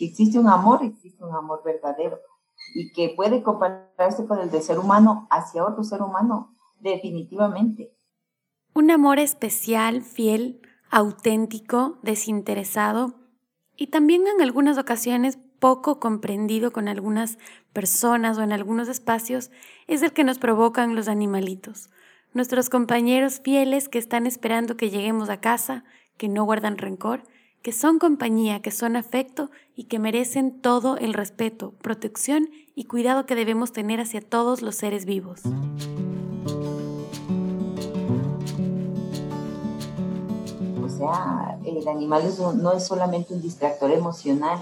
Que existe un amor, existe un amor verdadero y que puede compararse con el del ser humano hacia otro ser humano, definitivamente. Un amor especial, fiel, auténtico, desinteresado y también en algunas ocasiones poco comprendido con algunas personas o en algunos espacios es el que nos provocan los animalitos. Nuestros compañeros fieles que están esperando que lleguemos a casa, que no guardan rencor, que son compañía, que son afecto y que merecen todo el respeto, protección y cuidado que debemos tener hacia todos los seres vivos. O sea, el animal no es solamente un distractor emocional,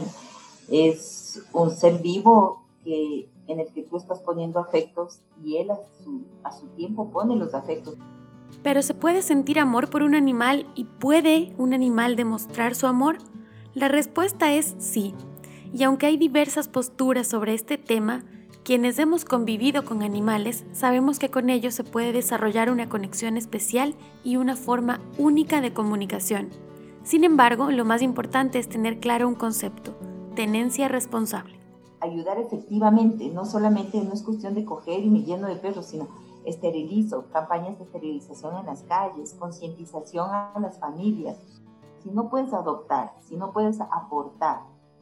es un ser vivo que, en el que tú estás poniendo afectos y él a su, a su tiempo pone los afectos. Pero ¿se puede sentir amor por un animal y puede un animal demostrar su amor? La respuesta es sí. Y aunque hay diversas posturas sobre este tema, quienes hemos convivido con animales sabemos que con ellos se puede desarrollar una conexión especial y una forma única de comunicación. Sin embargo, lo más importante es tener claro un concepto, tenencia responsable. Ayudar efectivamente, no solamente no es cuestión de coger y me lleno de perros, sino esterilizo, campañas de esterilización en las calles, concientización a las familias. Si no puedes adoptar, si no puedes aportar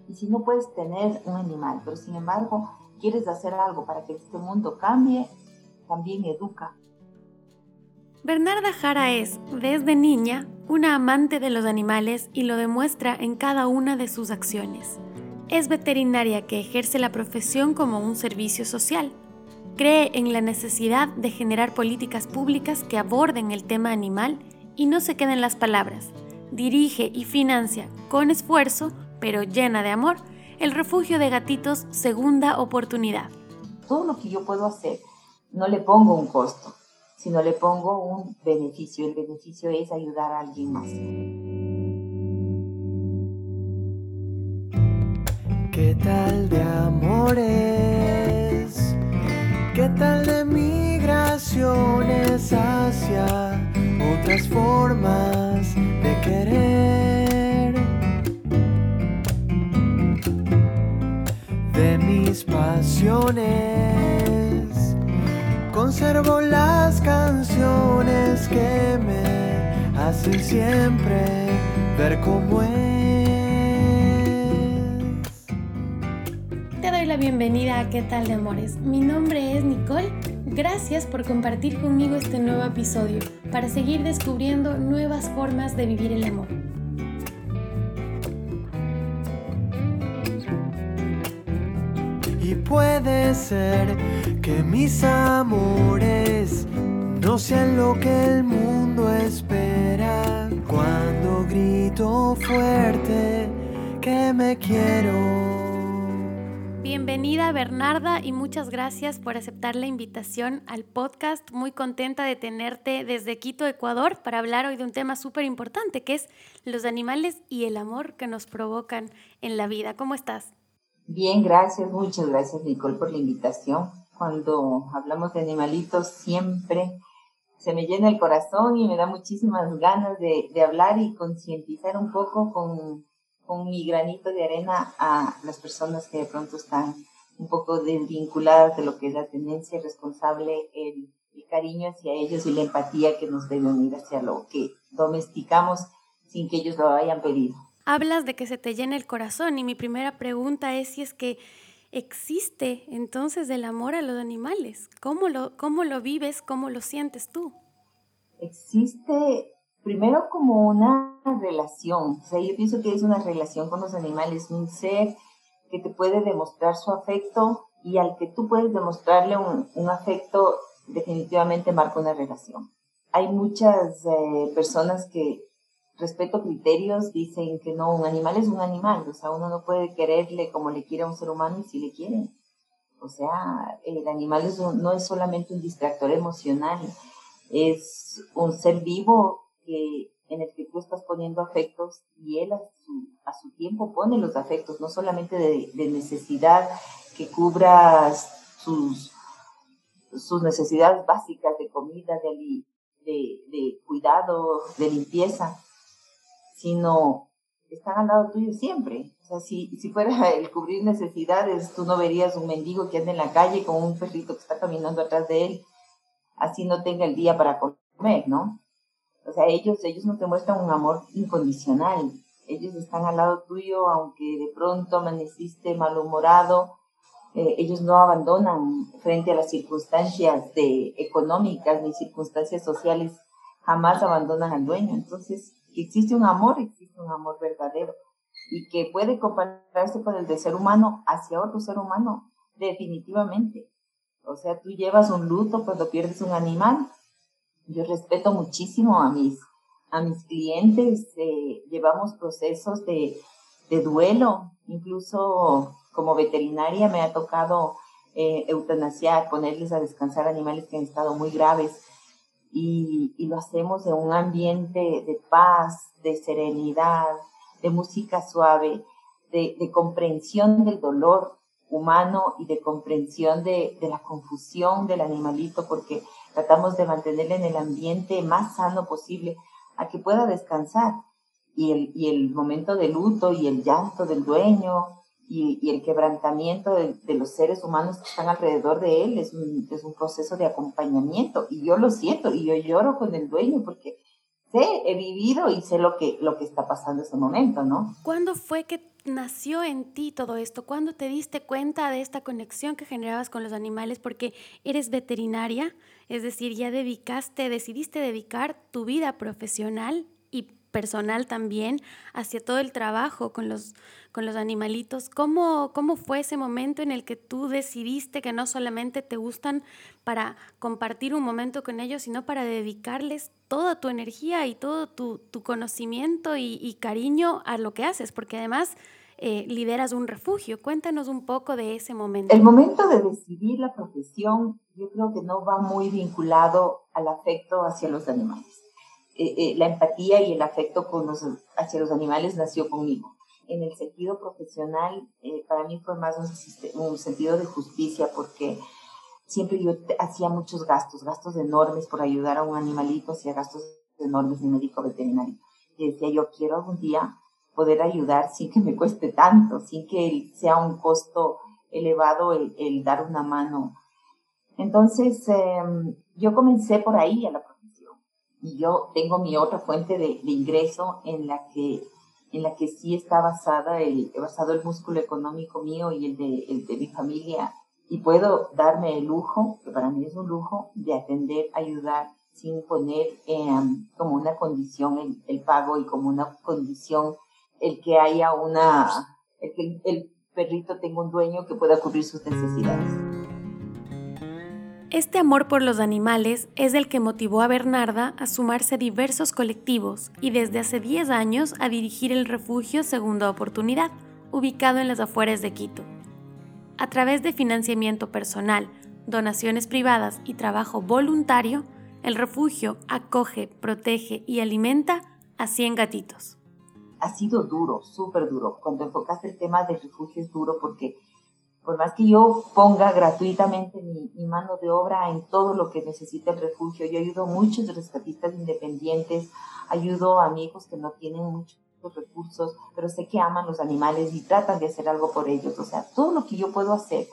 y si no puedes tener un animal, pero sin embargo quieres hacer algo para que este mundo cambie, también educa. Bernarda Jara es, desde niña, una amante de los animales y lo demuestra en cada una de sus acciones. Es veterinaria que ejerce la profesión como un servicio social Cree en la necesidad de generar políticas públicas que aborden el tema animal y no se queden las palabras. Dirige y financia con esfuerzo, pero llena de amor, el refugio de gatitos Segunda Oportunidad. Todo lo que yo puedo hacer, no le pongo un costo, sino le pongo un beneficio. El beneficio es ayudar a alguien más. ¿Qué tal de amores? ¿Qué tal de migraciones hacia otras formas de querer? De mis pasiones, conservo las canciones que me hacen siempre ver cómo es. Bienvenida a ¿Qué tal de amores? Mi nombre es Nicole. Gracias por compartir conmigo este nuevo episodio para seguir descubriendo nuevas formas de vivir el amor. Y puede ser que mis amores no sean lo que el mundo espera cuando grito fuerte que me quiero. Bienvenida Bernarda y muchas gracias por aceptar la invitación al podcast. Muy contenta de tenerte desde Quito, Ecuador, para hablar hoy de un tema súper importante que es los animales y el amor que nos provocan en la vida. ¿Cómo estás? Bien, gracias, muchas gracias Nicole por la invitación. Cuando hablamos de animalitos siempre se me llena el corazón y me da muchísimas ganas de, de hablar y concientizar un poco con con mi granito de arena a las personas que de pronto están un poco desvinculadas de lo que es la tendencia responsable, el, cariño hacia ellos y la empatía que nos debe unir hacia lo que domesticamos sin que ellos lo hayan pedido. Hablas de que se te llena el corazón y mi primera pregunta es si es que existe entonces el amor a los animales. ¿Cómo lo, cómo lo vives? ¿Cómo lo sientes tú? Existe primero como una relación, o sea, yo pienso que es una relación con los animales, un ser que te puede demostrar su afecto y al que tú puedes demostrarle un, afecto, definitivamente marca una relación. Hay muchas eh, personas que respeto criterios dicen que no, un animal es un animal, o sea, uno no puede quererle como le quiere a un ser humano y si le quiere. O sea, el animal no es solamente un distractor emocional, es un ser vivo en el que tú estás poniendo afectos y él a su, tiempo pone los afectos, no solamente de, necesidad que cubra sus, sus necesidades básicas de comida, de, de, cuidado, de limpieza, sino están al lado tuyo siempre. O sea, si, si fuera el cubrir necesidades, tú no verías un mendigo que anda en la calle con un perrito que está caminando atrás de él, así no tenga el día para comer, ¿no? O sea, ellos, ellos no te muestran un amor incondicional. Ellos están al lado tuyo, aunque de pronto amaneciste malhumorado, eh, ellos no abandonan frente a las circunstancias de, económicas ni circunstancias sociales, jamás abandonan al dueño. Entonces, existe un amor, existe un amor verdadero y que puede compararse con el del ser humano hacia otro ser humano, definitivamente. O sea, tú llevas un luto cuando pierdes un animal. Yo respeto muchísimo a mis, a mis clientes, eh, llevamos procesos de, de, duelo, incluso como veterinaria me ha tocado eh, eutanasiar, ponerles a descansar animales que han estado muy graves y, lo hacemos en un ambiente de paz, de serenidad, de música suave, de, comprensión del dolor humano y de comprensión de, la confusión del animalito, porque tratamos de mantenerle en el ambiente más sano posible a que pueda descansar. Y el, y el momento de luto y el llanto del dueño y, el quebrantamiento de, los seres humanos que están alrededor de él es un, es un proceso de acompañamiento y yo lo siento y yo lloro con el dueño porque sé, he vivido y sé lo que, lo que está pasando en ese momento, ¿no? ¿Cuándo fue que nació en ti todo esto? ¿Cuándo te diste cuenta de esta conexión que generabas con los animales? Porque eres veterinaria, es decir, ya dedicaste, decidiste dedicar tu vida profesional y personal también hacia todo el trabajo con los, con los animalitos. ¿Cómo, ¿Cómo fue ese momento en el que tú decidiste que no solamente te gustan para compartir un momento con ellos, sino para dedicarles toda tu energía y todo tu, conocimiento y, cariño a lo que haces? Porque además... Eh, lideras un refugio. Cuéntanos un poco de ese momento. El momento de decidir la profesión yo creo que no va muy vinculado al afecto hacia los animales. Eh, eh, la empatía y el afecto con los, hacia los animales nació conmigo. En el sentido profesional, eh, para mí fue más un, un, sentido de justicia porque siempre yo hacía muchos gastos, gastos enormes por ayudar a un animalito, hacía gastos enormes de médico veterinario. Y decía, yo quiero algún día poder ayudar sin que me cueste tanto, sin que sea un costo elevado el, el dar una mano. Entonces, em, yo comencé por ahí a la y yo tengo mi otra fuente de, ingreso en la que en la que sí está basada el, basado el músculo económico mío y el de, el de mi familia y puedo darme el lujo, que para mí es un lujo, de atender, ayudar sin poner em, como una condición el, el, pago y como una condición el que haya una, el perrito tenga un dueño que pueda cubrir sus necesidades. Este amor por los animales es el que motivó a Bernarda a sumarse a diversos colectivos y desde hace 10 años a dirigir el refugio Segunda Oportunidad, ubicado en las afueras de Quito. A través de financiamiento personal, donaciones privadas y trabajo voluntario, el refugio acoge, protege y alimenta a 100 gatitos. Ha sido duro, súper duro. Cuando enfocaste el tema del refugio es duro porque por más que yo ponga gratuitamente mi, mano de obra en todo lo que necesita el refugio, yo ayudo a muchos rescatistas independientes, ayudo a amigos que no tienen muchos recursos, pero sé que aman los animales y tratan de hacer algo por ellos. O sea, todo lo que yo puedo hacer,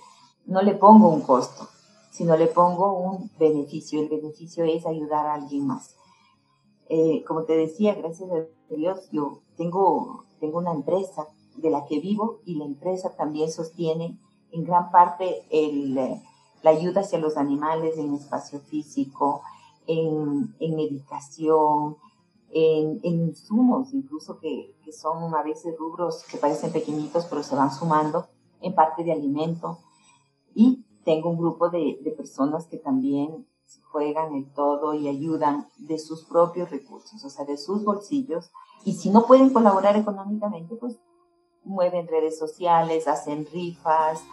no le pongo un costo, sino le pongo un beneficio. El beneficio es ayudar a alguien más. Eh, como te decía, gracias a Dios, yo tengo, tengo una empresa de la que vivo y la empresa también sostiene en gran parte el, la ayuda hacia los animales en espacio físico, en, en medicación, en, insumos, incluso que, que, son a veces rubros que parecen pequeñitos, pero se van sumando, en parte de alimento. Y tengo un grupo de, de personas que también juegan el todo y ayudan de sus propios recursos, o sea, de sus bolsillos. Y si no pueden colaborar económicamente, pues mueven redes sociales, hacen rifas,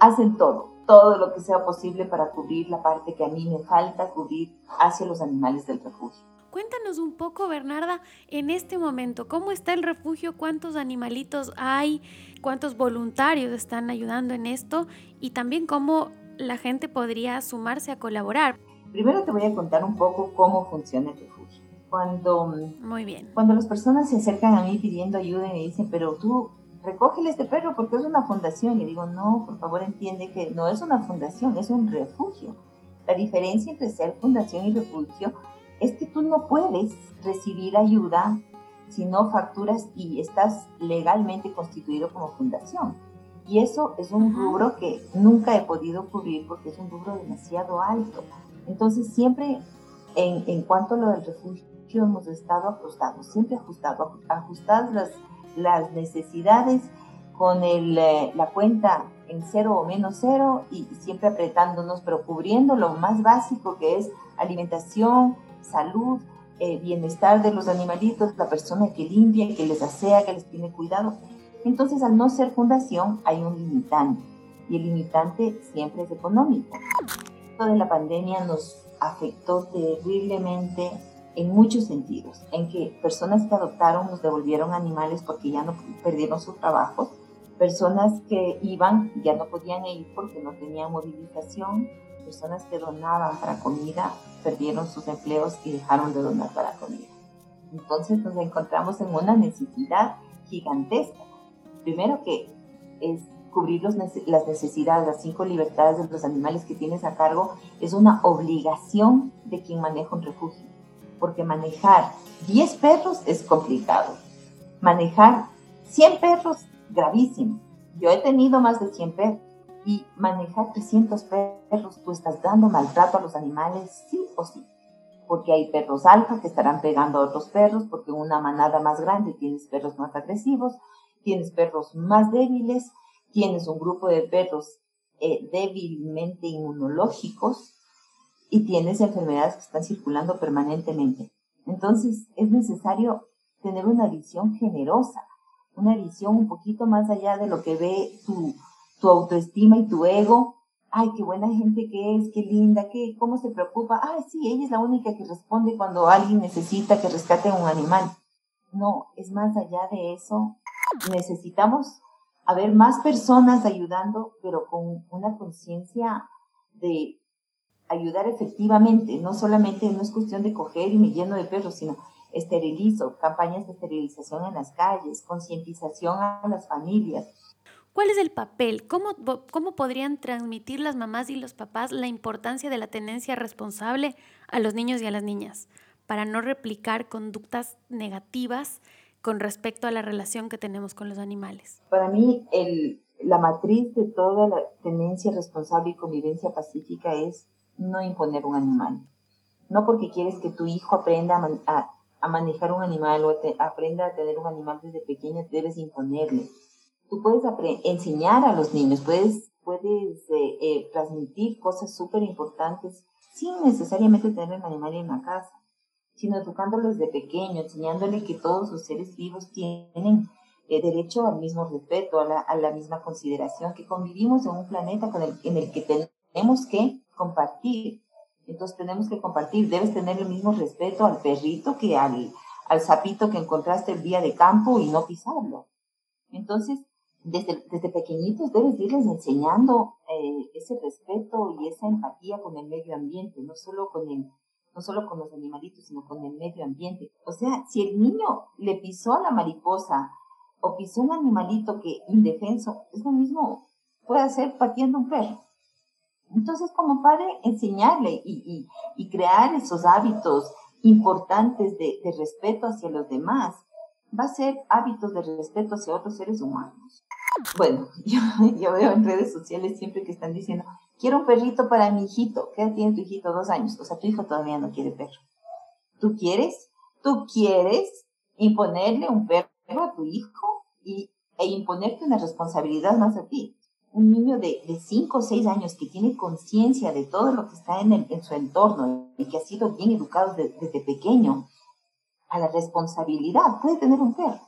hacen todo, todo lo que sea posible para cubrir la parte que a mí me falta cubrir hacia los animales del refugio. Cuéntanos un poco, Bernarda, en este momento, ¿cómo está el refugio? ¿Cuántos animalitos hay? ¿Cuántos voluntarios están ayudando en esto? Y también cómo la gente podría sumarse a colaborar. Primero te voy a contar un poco cómo funciona el refugio. Cuando, Muy bien. cuando las personas se acercan a mí pidiendo ayuda y me dicen, pero tú recógele este perro porque es una fundación. Y digo, no, por favor entiende que no es una fundación, es un refugio. La diferencia entre ser fundación y refugio es que tú no puedes recibir ayuda si no facturas y estás legalmente constituido como fundación. Y eso es un rubro que nunca he podido cubrir porque es un rubro demasiado alto. Entonces siempre en, en cuanto a lo del refugio hemos estado ajustados, siempre ajustados, ajustadas las, las necesidades con el, eh, la cuenta en cero o menos cero y siempre apretándonos, pero cubriendo lo más básico que es alimentación, salud, eh, bienestar de los animalitos, la persona que limpia, que les asea, que les tiene cuidado. Entonces, al no ser fundación, hay un limitante y el limitante siempre es económico. Esto de la pandemia nos afectó terriblemente en muchos sentidos, en que personas que adoptaron nos devolvieron animales porque ya no perdieron sus trabajos, personas que iban ya no podían ir porque no tenían movilización, personas que donaban para comida perdieron sus empleos y dejaron de donar para comida. Entonces nos encontramos en una necesidad gigantesca. Primero que es cubrir los, las necesidades, las cinco libertades de los animales que tienes a cargo, es una obligación de quien maneja un refugio. Porque manejar 10 perros es complicado. Manejar 100 perros, gravísimo. Yo he tenido más de 100 perros y manejar 300 perros, tú estás dando maltrato a los animales, sí o sí. Porque hay perros alfa que estarán pegando a otros perros, porque una manada más grande tienes perros más agresivos, tienes perros más débiles, tienes un grupo de perros eh, débilmente inmunológicos y tienes enfermedades que están circulando permanentemente. Entonces es necesario tener una visión generosa, una visión un poquito más allá de lo que ve tu, tu autoestima y tu ego. Ay, qué buena gente que es, qué linda, qué, cómo se preocupa. Ay, sí, ella es la única que responde cuando alguien necesita que rescate un animal. No, es más allá de eso. Necesitamos haber más personas ayudando, pero con una conciencia de ayudar efectivamente. No solamente no es cuestión de coger y me lleno de perros, sino esterilizo, campañas de esterilización en las calles, concientización a las familias. ¿Cuál es el papel? ¿Cómo, ¿Cómo podrían transmitir las mamás y los papás la importancia de la tenencia responsable a los niños y a las niñas para no replicar conductas negativas con respecto a la relación que tenemos con los animales? Para mí, el, la matriz de toda la tenencia responsable y convivencia pacífica es no imponer un animal. No porque quieres que tu hijo aprenda a, manejar un animal o aprenda a tener un animal desde pequeño, debes imponerle. Tú puedes enseñar a los niños, puedes, puedes eh, eh, transmitir cosas súper importantes sin necesariamente tener un animal en la casa sino educándolos desde pequeño, enseñándole que todos los seres vivos tienen eh, derecho al mismo respeto, a la, misma consideración, que convivimos en un planeta en el que tenemos que compartir. Entonces tenemos que compartir, debes tener el mismo respeto al perrito que al, al sapito que encontraste el día de campo y no pisarlo. Entonces, desde, desde pequeñitos debes irles enseñando eh, ese respeto y esa empatía con el medio ambiente, no solo con el no solo con los animalitos, sino con el medio ambiente. O sea, si el niño le pisó a la mariposa o pisó un animalito que indefenso, es lo mismo puede hacer pateando un perro. Entonces, como padre, enseñarle y, y, crear esos hábitos importantes de, de respeto hacia los demás va a ser hábitos de respeto hacia otros seres humanos. Bueno, yo, yo, veo en redes sociales siempre que están diciendo, quiero un perrito para mi hijito. ¿Qué edad tiene tu hijito? Dos años. O sea, tu hijo todavía no quiere perro. ¿Tú quieres? ¿Tú quieres imponerle un perro a tu hijo y, e imponerte una responsabilidad más a ti? Un niño de, de cinco o seis años que tiene conciencia de todo lo que está en, en, su entorno y que ha sido bien educado desde pequeño a la responsabilidad, puede tener un perro.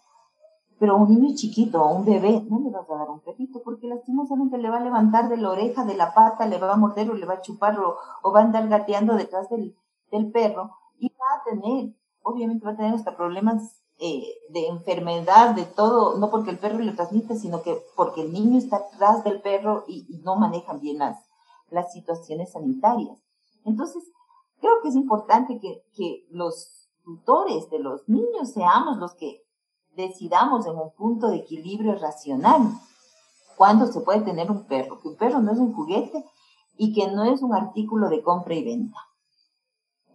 Pero un niño chiquito, a un bebé, no le vas a dar un perrito porque lastimosamente le va a levantar de la oreja, de la pata, le va a morder o le va a chupar o, va a andar gateando detrás del, del, perro y va a tener, obviamente va a tener hasta problemas eh, de enfermedad, de todo, no porque el perro le transmite, sino que porque el niño está atrás del perro y, y no manejan bien las, las situaciones sanitarias. Entonces, creo que es importante que, que los tutores de los niños seamos los que decidamos en un punto de equilibrio racional cuándo se puede tener un perro, que un perro no es un juguete y que no es un artículo de compra y venta.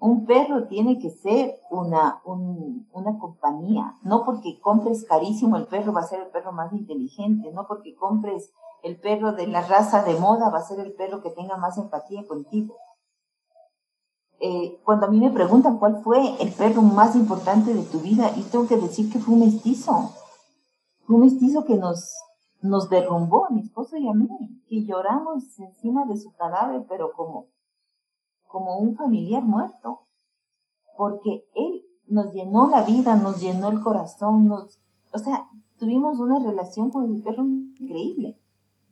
Un perro tiene que ser una, una compañía, no porque compres carísimo el perro va a ser el perro más inteligente, no porque compres el perro de la raza de moda va a ser el perro que tenga más empatía contigo. Eh, cuando a mí me preguntan cuál fue el perro más importante de tu vida, y tengo que decir que fue un mestizo. Fue un mestizo que nos, nos derrumbó a mi esposo y a mí, que lloramos encima de su cadáver, pero como, como un familiar muerto. Porque él nos llenó la vida, nos llenó el corazón, nos, o sea, tuvimos una relación con el perro increíble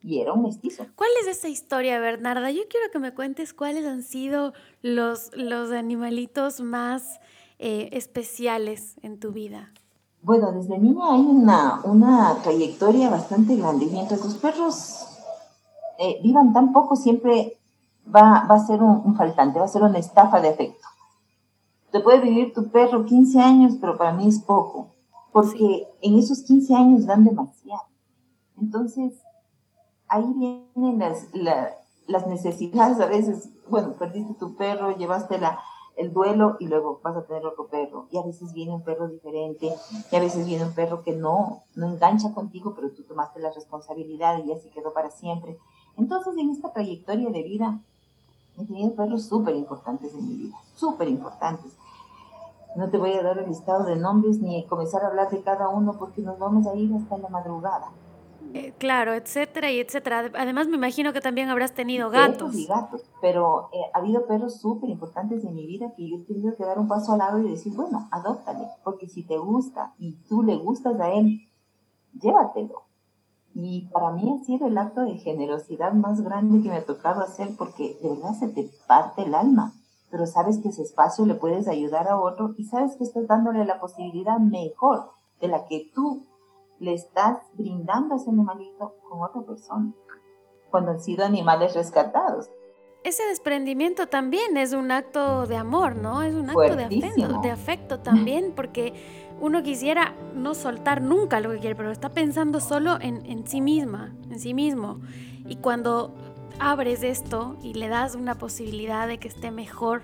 y era un mestizo. ¿Cuál es esa historia, Bernarda? Yo quiero que me cuentes cuáles han sido los, los animalitos más eh, especiales en tu vida. Bueno, desde niña hay una, una trayectoria bastante grande. Mientras los perros eh, vivan tan poco, siempre va, va a ser un, un, faltante, va a ser una estafa de afecto. Te puede vivir tu perro 15 años, pero para mí es poco, porque en esos 15 años dan demasiado. Entonces, ahí vienen las, las necesidades a veces. Bueno, perdiste tu perro, llevaste la, el duelo y luego vas a tener otro perro. Y a veces viene un perro diferente, y a veces viene un perro que no, no engancha contigo, pero tú tomaste la responsabilidad y ya se quedó para siempre. Entonces, en esta trayectoria de vida, he tenido perros súper importantes en mi vida, súper importantes. No te voy a dar el listado de nombres ni comenzar a hablar de cada uno porque nos vamos a ir hasta la madrugada. Eh, claro, etcétera y etcétera. Además, me imagino que también habrás tenido gatos. y gatos, pero eh, ha habido perros súper importantes en mi vida que yo he tenido que dar un paso al lado y decir, bueno, adóptale, porque si te gusta y tú le gustas a él, llévatelo. Y para mí ha sido el acto de generosidad más grande que me ha tocado hacer porque de verdad se te parte el alma, pero sabes que ese espacio le puedes ayudar a otro y sabes que estás dándole la posibilidad mejor de la que tú le estás brindando a ese animalito con otra persona, cuando han sido animales rescatados. Ese desprendimiento también es un acto de amor, ¿no? Es un acto de afecto, de afecto también, porque uno quisiera no soltar nunca lo que quiere, pero está pensando solo en, en sí misma, en sí mismo. Y cuando abres esto y le das una posibilidad de que esté mejor,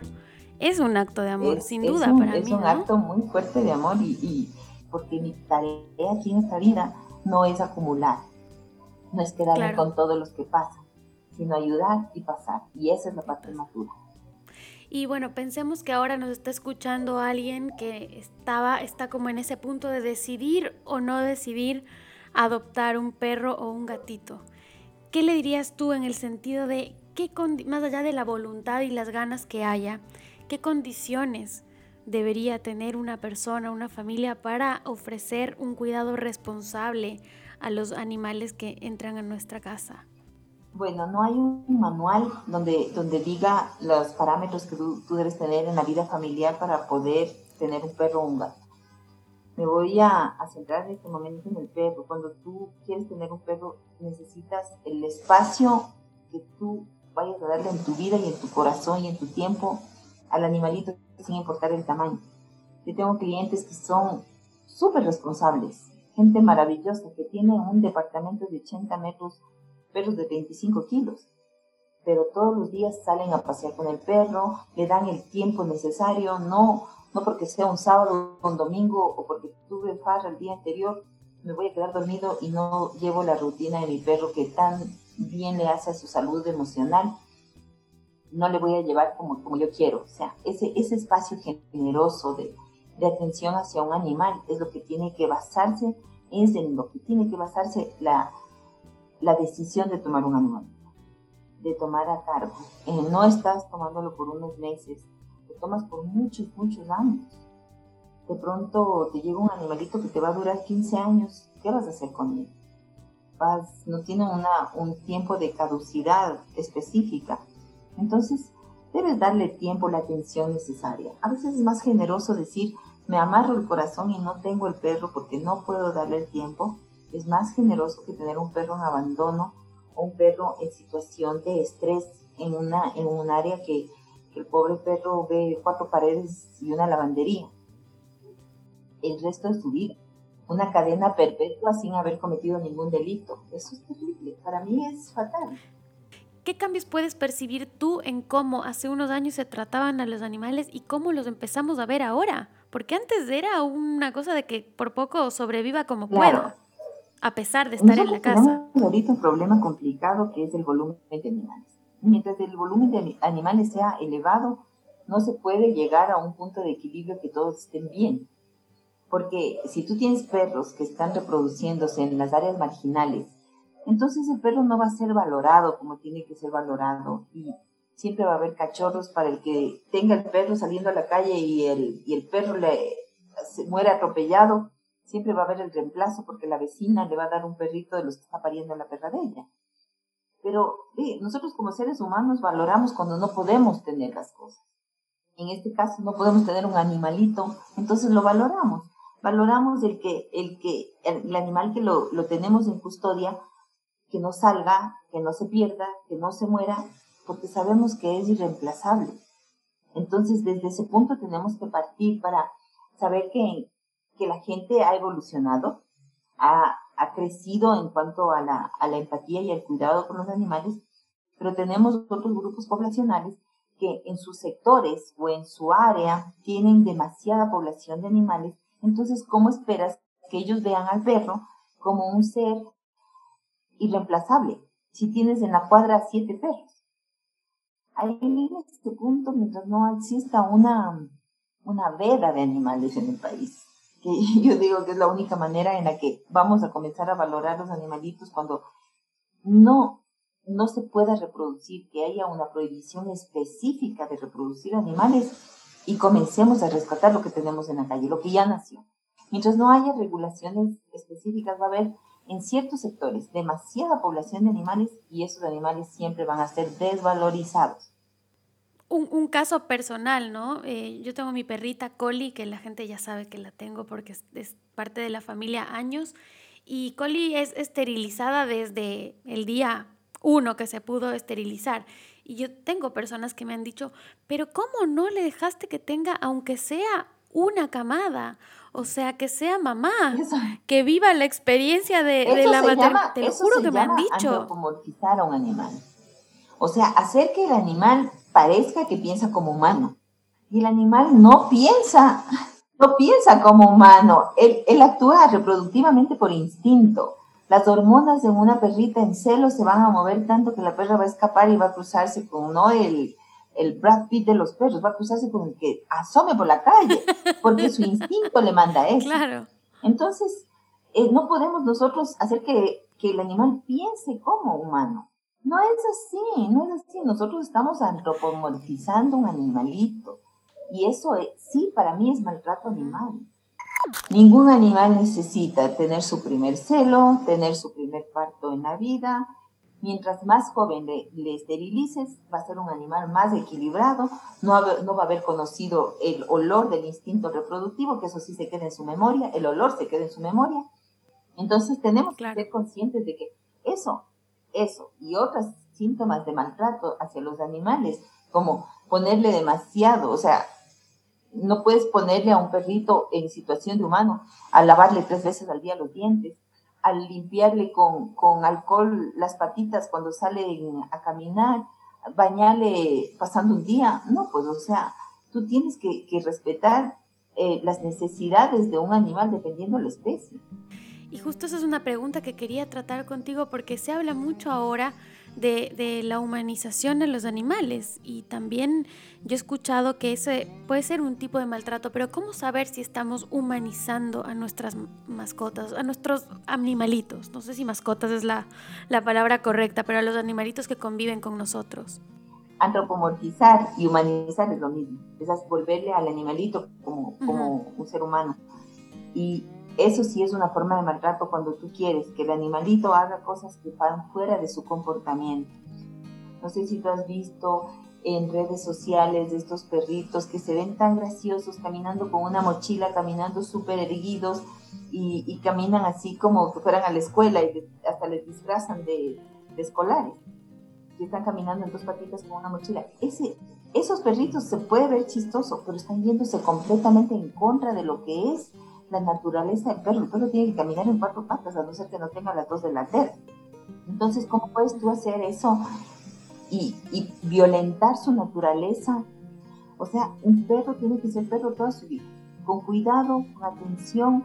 es un acto de amor, sin duda para mí. Es un acto muy fuerte de amor y porque mi tarea aquí en esta vida no es acumular, no es quedarme con todos los que pasan, sino ayudar y pasar. Y esa es la parte más dura. Y bueno, pensemos que ahora nos está escuchando alguien que estaba, está como en ese punto de decidir o no decidir adoptar un perro o un gatito. ¿Qué le dirías tú en el sentido de, qué más allá de la voluntad y las ganas que haya, qué condiciones debería tener una persona, una familia para ofrecer un cuidado responsable a los animales que entran a nuestra casa? Bueno, no hay un manual donde, donde diga los parámetros que tú, debes tener en la vida familiar para poder tener un perro o un gato. Me voy a, a, centrar en este momento en el perro. Cuando tú quieres tener un perro, necesitas el espacio que tú vayas a darle en tu vida y en tu corazón y en tu tiempo al animalito sin importar el tamaño. Yo tengo clientes que son súper responsables, gente maravillosa que tiene un departamento de 80 metros, perros de 25 kilos, pero todos los días salen a pasear con el perro, le dan el tiempo necesario, no, no porque sea un sábado o un domingo o porque tuve farra el día anterior, me voy a quedar dormido y no llevo la rutina de mi perro que tan bien le hace a su salud emocional no le voy a llevar como, como yo quiero. O sea, ese, ese espacio generoso de, de atención hacia un animal es lo que tiene que basarse, es en lo que tiene que basarse la, la decisión de tomar un animal, de tomar a cargo. Eh, no estás tomándolo por unos meses, lo tomas por muchos, muchos años. De pronto te llega un animalito que te va a durar 15 años, ¿qué vas a hacer con él? No tiene una, un tiempo de caducidad específica entonces, debes darle tiempo, la atención necesaria. A veces es más generoso decir, me amarro el corazón y no tengo el perro porque no puedo darle el tiempo. Es más generoso que tener un perro en abandono o un perro en situación de estrés en, una, en un área que, el pobre perro ve cuatro paredes y una lavandería. el resto de su vida. Una cadena perpetua sin haber cometido ningún delito. Eso es terrible. Para mí es fatal. ¿Qué cambios puedes percibir tú en cómo hace unos años se trataban a los animales y cómo los empezamos a ver ahora? Porque antes era una cosa de que por poco sobreviva como puedo, a pesar de estar en la casa. Tenemos ahorita un problema complicado que es el volumen de animales. Mientras el volumen de animales sea elevado, no se puede llegar a un punto de equilibrio que todos estén bien. Porque si tú tienes perros que están reproduciéndose en las áreas marginales, entonces el perro no va a ser valorado como tiene que ser valorado y siempre va a haber cachorros para el que tenga el perro saliendo a la calle y el, y el perro le se muere atropellado, siempre va a haber el reemplazo porque la vecina le va a dar un perrito de los que está pariendo la perra de ella. Pero nosotros como seres humanos valoramos cuando no podemos tener las cosas. En este caso no podemos tener un animalito, entonces lo valoramos. Valoramos el que el, que, el, animal que lo, lo tenemos en custodia que no salga, que no se pierda, que no se muera, porque sabemos que es irreemplazable. Entonces, desde ese punto tenemos que partir para saber que, que la gente ha evolucionado, ha, ha crecido en cuanto a la, a la empatía y al cuidado con los animales, pero tenemos otros grupos poblacionales que en sus sectores o en su área tienen demasiada población de animales, entonces, ¿cómo esperas que ellos vean al perro como un ser irreemplazable si tienes en la cuadra siete perros. Ahí en este punto, mientras no exista una, una veda de animales en el país, que yo digo que es la única manera en la que vamos a comenzar a valorar los animalitos cuando no, no se pueda reproducir, que haya una prohibición específica de reproducir animales y comencemos a rescatar lo que tenemos en la calle, lo que ya nació. Mientras no haya regulaciones específicas, va a haber en ciertos sectores demasiada población de animales y esos animales siempre van a ser desvalorizados. Un, caso personal, ¿no? Eh, yo tengo mi perrita Collie, que la gente ya sabe que la tengo porque es, parte de la familia años, y Collie es esterilizada desde el día uno que se pudo esterilizar. Y yo tengo personas que me han dicho, pero ¿cómo no le dejaste que tenga, aunque sea una camada? O sea, que sea mamá, que viva la experiencia de, la maternidad. Te lo juro que me han dicho. Antropomorfizar a un animal. O sea, hacer que el animal parezca que piensa como humano. Y el animal no piensa, no piensa como humano. Él, él actúa reproductivamente por instinto. Las hormonas de una perrita en celo se van a mover tanto que la perra va a escapar y va a cruzarse con ¿no? el, el Brad Pitt de los perros, va a cruzarse con el que asome por la calle, porque su instinto le manda eso. Claro. Entonces, eh, no podemos nosotros hacer que, que el animal piense como humano. No es así, no es así. Nosotros estamos antropomorfizando un animalito. Y eso es, sí, para mí es maltrato animal. Ningún animal necesita tener su primer celo, tener su primer parto en la vida, Mientras más joven le, esterilices, va a ser un animal más equilibrado, no, no va a haber conocido el olor del instinto reproductivo, que eso sí se queda en su memoria, el olor se queda en su memoria. Entonces tenemos que ser conscientes de que eso, eso y otros síntomas de maltrato hacia los animales, como ponerle demasiado, o sea, no puedes ponerle a un perrito en situación de humano a lavarle tres veces al día los dientes, al limpiarle con, con alcohol las patitas cuando salen a caminar, bañarle pasando un día. No, pues o sea, tú tienes que, que respetar eh, las necesidades de un animal dependiendo de la especie. Y justo esa es una pregunta que quería tratar contigo porque se habla mucho ahora de, la humanización de los animales y también yo he escuchado que ese puede ser un tipo de maltrato, pero ¿cómo saber si estamos humanizando a nuestras mascotas, a nuestros animalitos? No sé si mascotas es la, la palabra correcta, pero a los animalitos que conviven con nosotros. Antropomorfizar y humanizar es lo mismo, es volverle al animalito como, como un ser humano. Y eso sí es una forma de maltrato cuando tú quieres que el animalito haga cosas que van fuera de su comportamiento. No sé si tú has visto en redes sociales de estos perritos que se ven tan graciosos caminando con una mochila, caminando súper erguidos y, caminan así como que fueran a la escuela y hasta les disfrazan de, escolares. Y están caminando en dos patitas con una mochila. Ese, esos perritos se puede ver chistoso, pero están yéndose completamente en contra de lo que es la naturaleza del perro. El perro tiene que caminar en cuatro patas, a no ser que no tenga las dos delanteras. Entonces, ¿cómo puedes tú hacer eso y, y violentar su naturaleza? O sea, un perro tiene que ser perro toda su vida, con cuidado, con atención,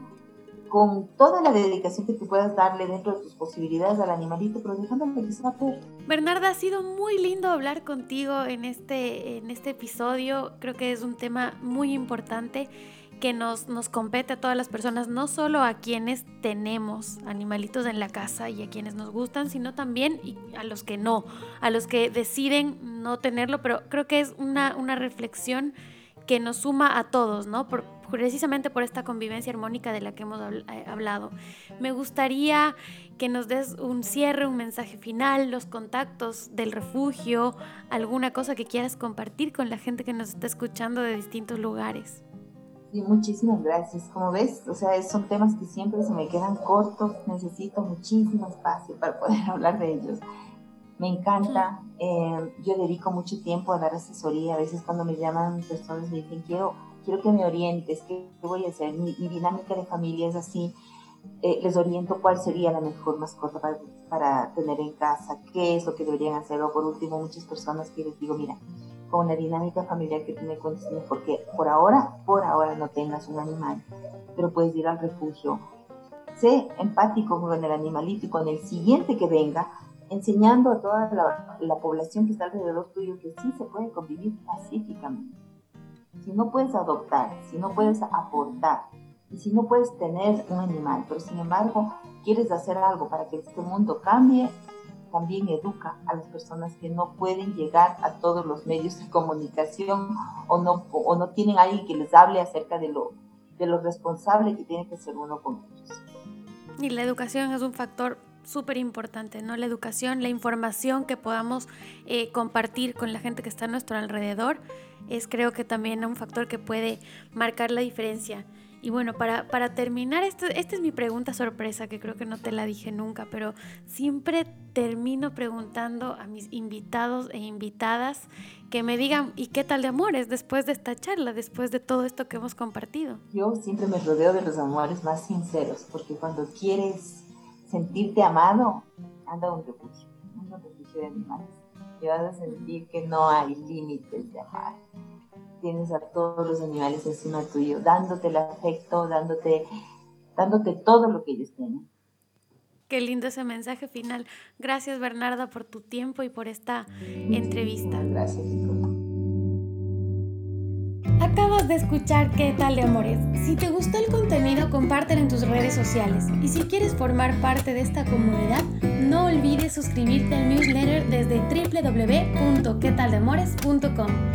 con toda la dedicación que tú puedas darle dentro de tus posibilidades al animalito, pero dejándole que sea perro. Bernarda, ha sido muy lindo hablar contigo en este, en este episodio. Creo que es un tema muy importante que nos, nos compete a todas las personas, no solo a quienes tenemos animalitos en la casa y a quienes nos gustan, sino también a los que no, a los que deciden no tenerlo, pero creo que es una, una reflexión que nos suma a todos, ¿no? Por, precisamente por esta convivencia armónica de la que hemos eh, hablado. Me gustaría que nos des un cierre, un mensaje final, los contactos del refugio, alguna cosa que quieras compartir con la gente que nos está escuchando de distintos lugares. Sí, muchísimas gracias. Como ves, o sea, son temas que siempre se me quedan cortos, necesito muchísimo espacio para poder hablar de ellos. Me encanta, eh, yo dedico mucho tiempo a dar asesoría, a veces cuando me llaman personas me dicen, quiero quiero que me orientes, qué voy a hacer, mi, dinámica de familia es así, eh, les oriento cuál sería la mejor mascota para, para, tener en casa, qué es lo que deberían hacer, o por último muchas personas que les digo, mira, con la dinámica familiar que tú me cuentes mejor que por ahora, por ahora no tengas un animal, pero puedes ir al refugio. Sé empático con el animalito y con el siguiente que venga, enseñando a toda la, la población que está alrededor tuyo que sí se puede convivir pacíficamente si no puedes adoptar, si no puedes aportar y si no puedes tener un animal, pero sin embargo quieres hacer algo para que este mundo cambie, también educa a las personas que no pueden llegar a todos los medios de comunicación o no, o no tienen alguien que les hable acerca de lo, de lo responsable que tiene que ser uno con ellos. Y la educación es un factor súper importante, ¿no? La educación, la información que podamos eh, compartir con la gente que está a nuestro alrededor es creo que también un factor que puede marcar la diferencia. Y bueno, para, para terminar, esta, esta es mi pregunta sorpresa, que creo que no te la dije nunca, pero siempre termino preguntando a mis invitados e invitadas que me digan, ¿y qué tal de amores después de esta charla, después de todo esto que hemos compartido? Yo siempre me rodeo de los amores más sinceros, porque cuando quieres sentirte amado, anda un refugio, un refugio de animales y vas a sentir que no hay límites de amar. Tienes a todos los animales encima tuyo, dándote el afecto, dándote, dándote todo lo que ellos tienen. Qué lindo ese mensaje final. Gracias Bernarda por tu tiempo y por esta entrevista. Gracias. Acabas de escuchar ¿Qué tal de amores? Si te gustó el contenido, compártelo en tus redes sociales. Y si quieres formar parte de esta comunidad, no olvides suscribirte al newsletter desde www.quetaldemores.com.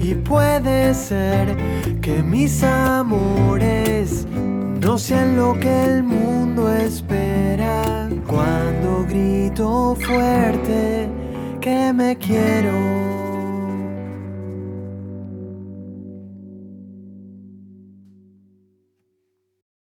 y puede ser que mis amores no sean lo que el mundo espera cuando grito fuerte que me quiero.